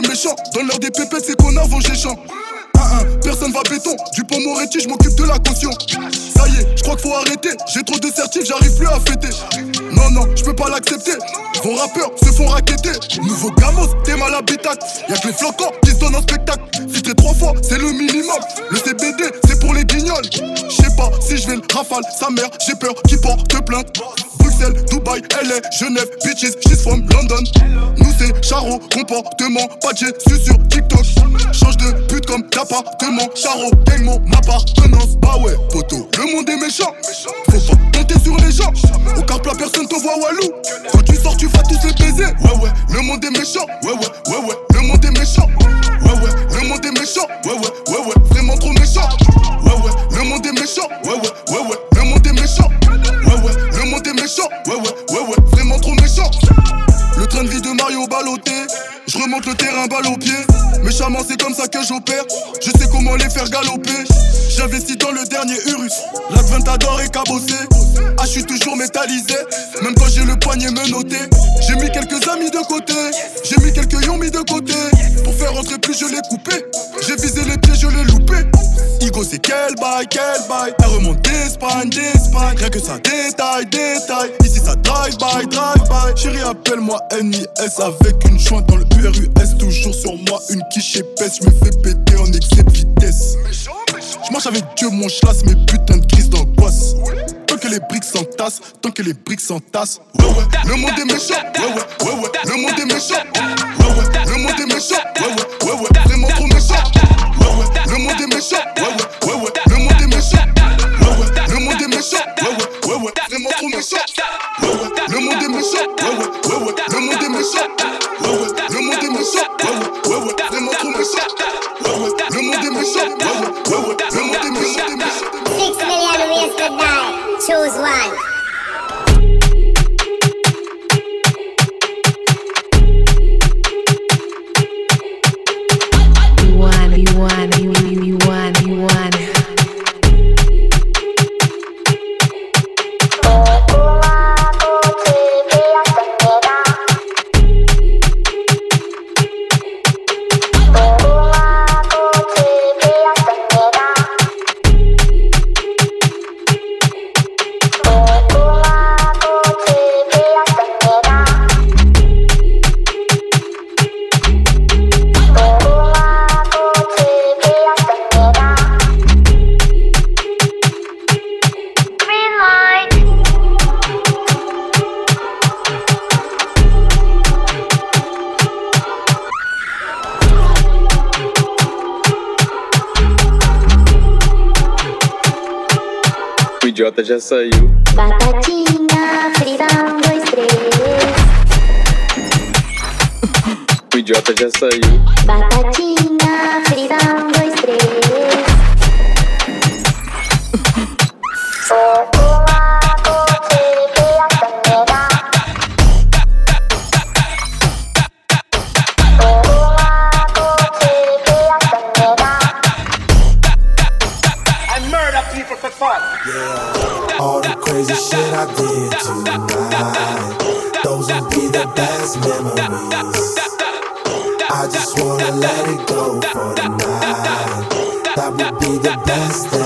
des méchants. Dans l'heure des pépettes, c'est connards vont géchant. Personne va béton, du je m'occupe de la caution. Ça y est, je crois qu'il faut arrêter. J'ai trop de certifs, j'arrive plus à fêter. Non, non, je peux pas l'accepter. Vos rappeurs se font raqueter. Nouveau gamos, t'es mal habitat. Y'a que les flocons qui se donnent en spectacle. Filtré trois fois, c'est le minimum. Le CBD, c'est pour les guignols. Je sais pas si je vais le rafale, sa mère, j'ai peur qu'il porte plainte. Bruxelles, Dubaï, LA, Genève, bitches, she's from London. Nous c'est Charo, comportement, pas de sur TikTok. Change de pute comme d'appartement, Charo, gang mon appartenance. Bah ouais, poteau, le monde est méchant. Faut pas compter sur les gens. Au car plat, personne te voit walou. Quand tu sors, tu vas tous les baiser. Ouais, ouais, le monde est méchant. Ouais, ouais, ouais, ouais, Même quand j'ai le poignet menotté. J'ai mis quelques amis de côté. J'ai mis quelques yon mis de côté. Pour faire rentrer plus, je l'ai coupé. Quel bail, quel bail. Elle remonte d'Espagne, d'Espagne. Rien que ça détail, détail. Ici, ça drive by, drive by. Chérie, appelle-moi NIS avec une jointe dans le URUS. Toujours sur moi, une quiche épaisse. Je me fais péter en excès de vitesse. Je marche avec Dieu, mon chlasse, mes putains de crises d'angoisse. Tant que les briques s'entassent, tant que les briques s'entassent. Le monde est méchant. Ouais, ouais, ouais, ouais, le monde est méchant. 91. Idiota já saiu. Batatinha frita, um, dois, três. O idiota já saiu. Batatinha I did. I, I, That would be the best memories.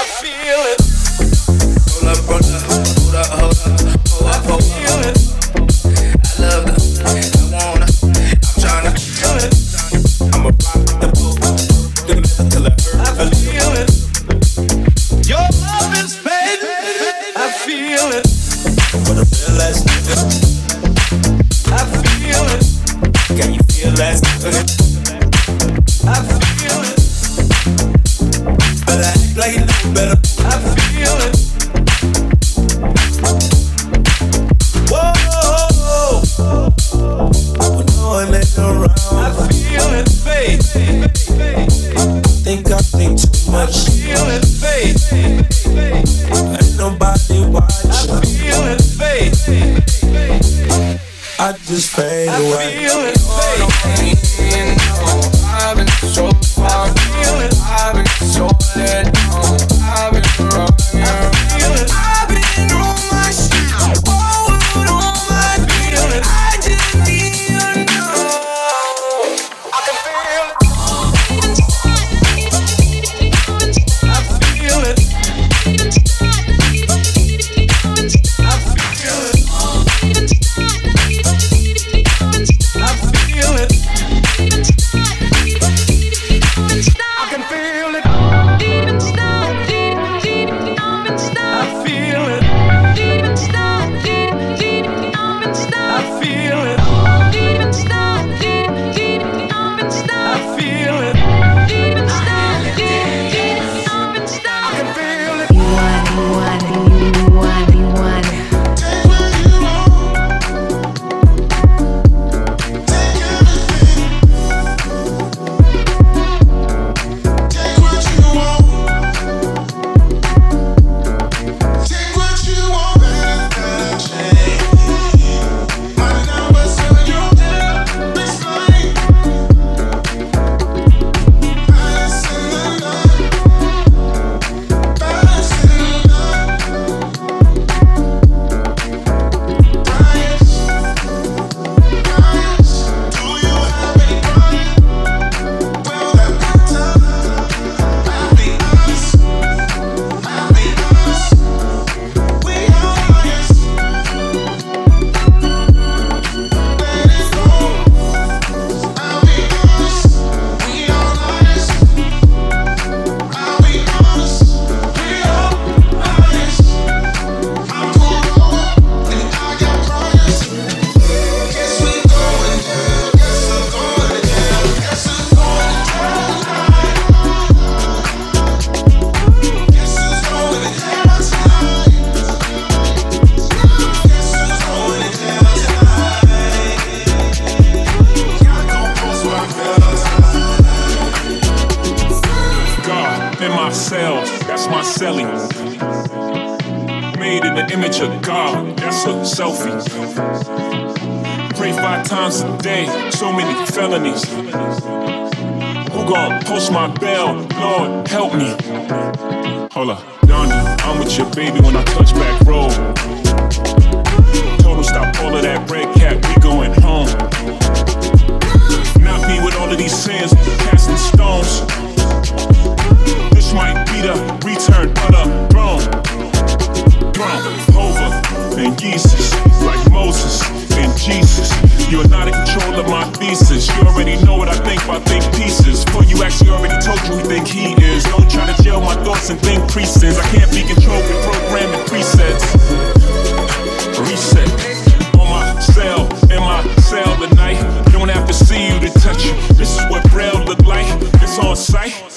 I feel it. pain, so many felonies. Who gon' push my bell? Lord, help me. Hold up, Donnie, I'm with your baby when I touch back road. Total stop all of that red cap, we going home. Not me with all of these sins, casting stones. This might be the return of the throne. Throne, over, and Jesus, like Moses and Jesus my thesis. You already know what I think by think pieces. For you actually already told you who think he is. Don't try to jail my thoughts and think presets. I can't be controlled with programming presets. Reset on my cell, in my cell tonight. Don't have to see you to touch you. This is what Braille look like. It's on sight.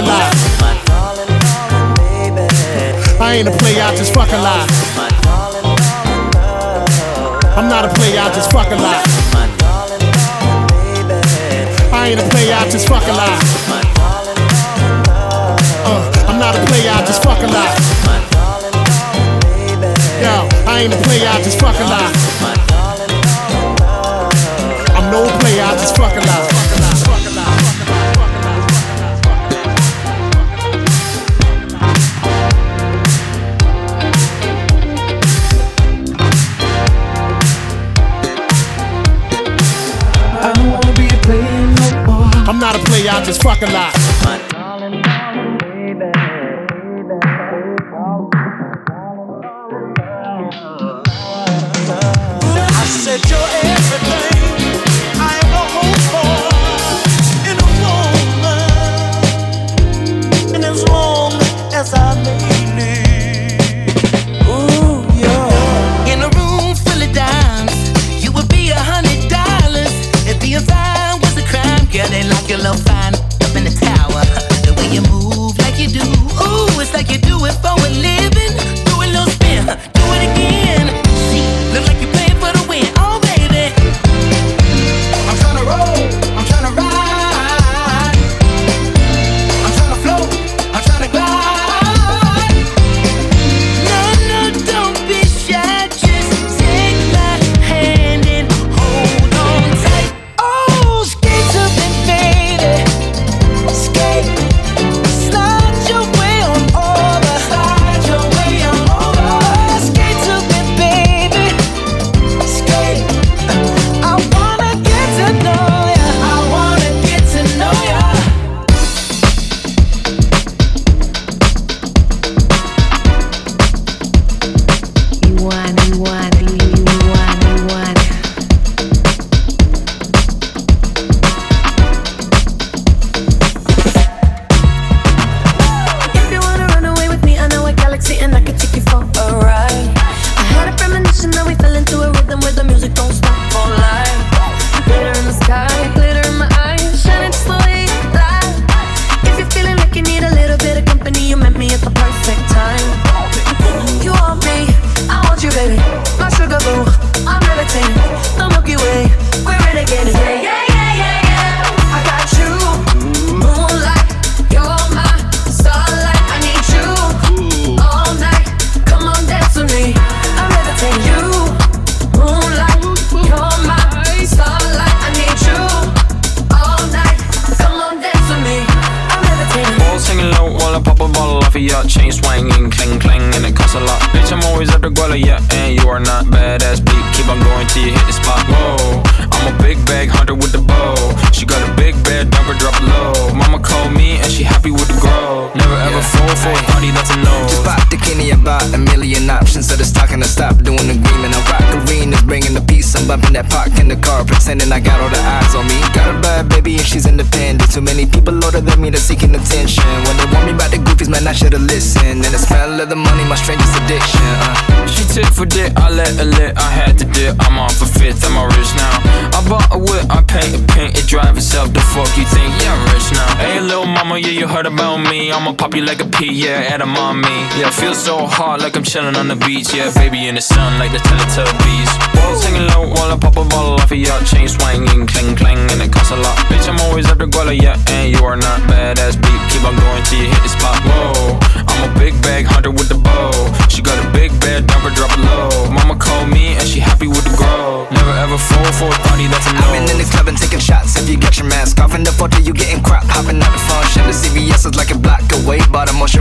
Fucking lie. I ain't a player, I just fucking lie. I'm not a player, I just fucking lie. I ain't a player, I just fucking lie. Uh, I'm not a player, I just fucking lie. Yo, I ain't a player, I just fucking lie. I'm no player, I just fucking lie. Just fucking lie. I 10 and I got all the eyes on me. Got a bad baby and she's independent. Too many people older than me that's seeking attention. When they want me, about to man, I should've listened. And the smell of the money, my strangest addiction. Uh. She tit for dick, I let her lit, I had to dip. I'm off a fifth, I'm all rich now. I bought a whip, I paint a paint, it drive itself. The fuck you think? Yeah, I'm rich now. Hey, little mama, yeah, you heard about me. I'ma pop you like a pea, yeah, edamame. Yeah, feel so hot like I'm chilling on the beach. Yeah, baby in the sun like the Teletubbies. Balls hanging low while I pop a bottle off of your chain swinging, clang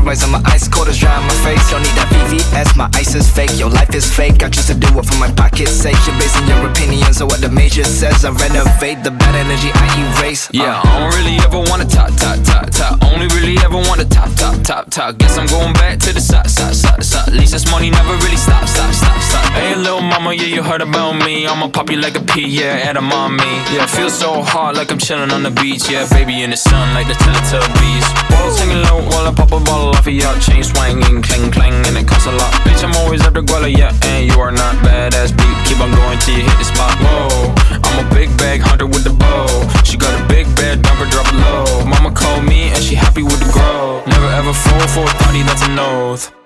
Moisturizer, my ice cold is dry on my face. Don't need that VVS, my ice is fake. Your life is fake. I choose to do it for my pocket's sake. You're basing your opinions on what the major says. I renovate the bad energy I erase. Uh. Yeah, I don't really ever wanna top, top, top, top. Only really ever wanna top, top, top, top. Guess I'm going back to the side, side, side. At least this money never really stop, stop, stop, stop. Hey, little mama, yeah, you heard about me. I'ma pop you like a pea, yeah, edamame. Yeah, feel so hot like I'm chilling on the beach. Yeah, baby in the sun like the Teletubbies. Ball singing low while I pop a bottle off of your chain swinging, clang clang, and it costs a lot. Bitch, I'm always after Guala, yeah, and you are not badass beat. Keep on going till you hit the spot. Whoa, I'm a big bag hunter with the bow. She got a big bed, dump her, drop low. Mama called me and she happy with the grow. Never ever fall for a thotty, that's an oath.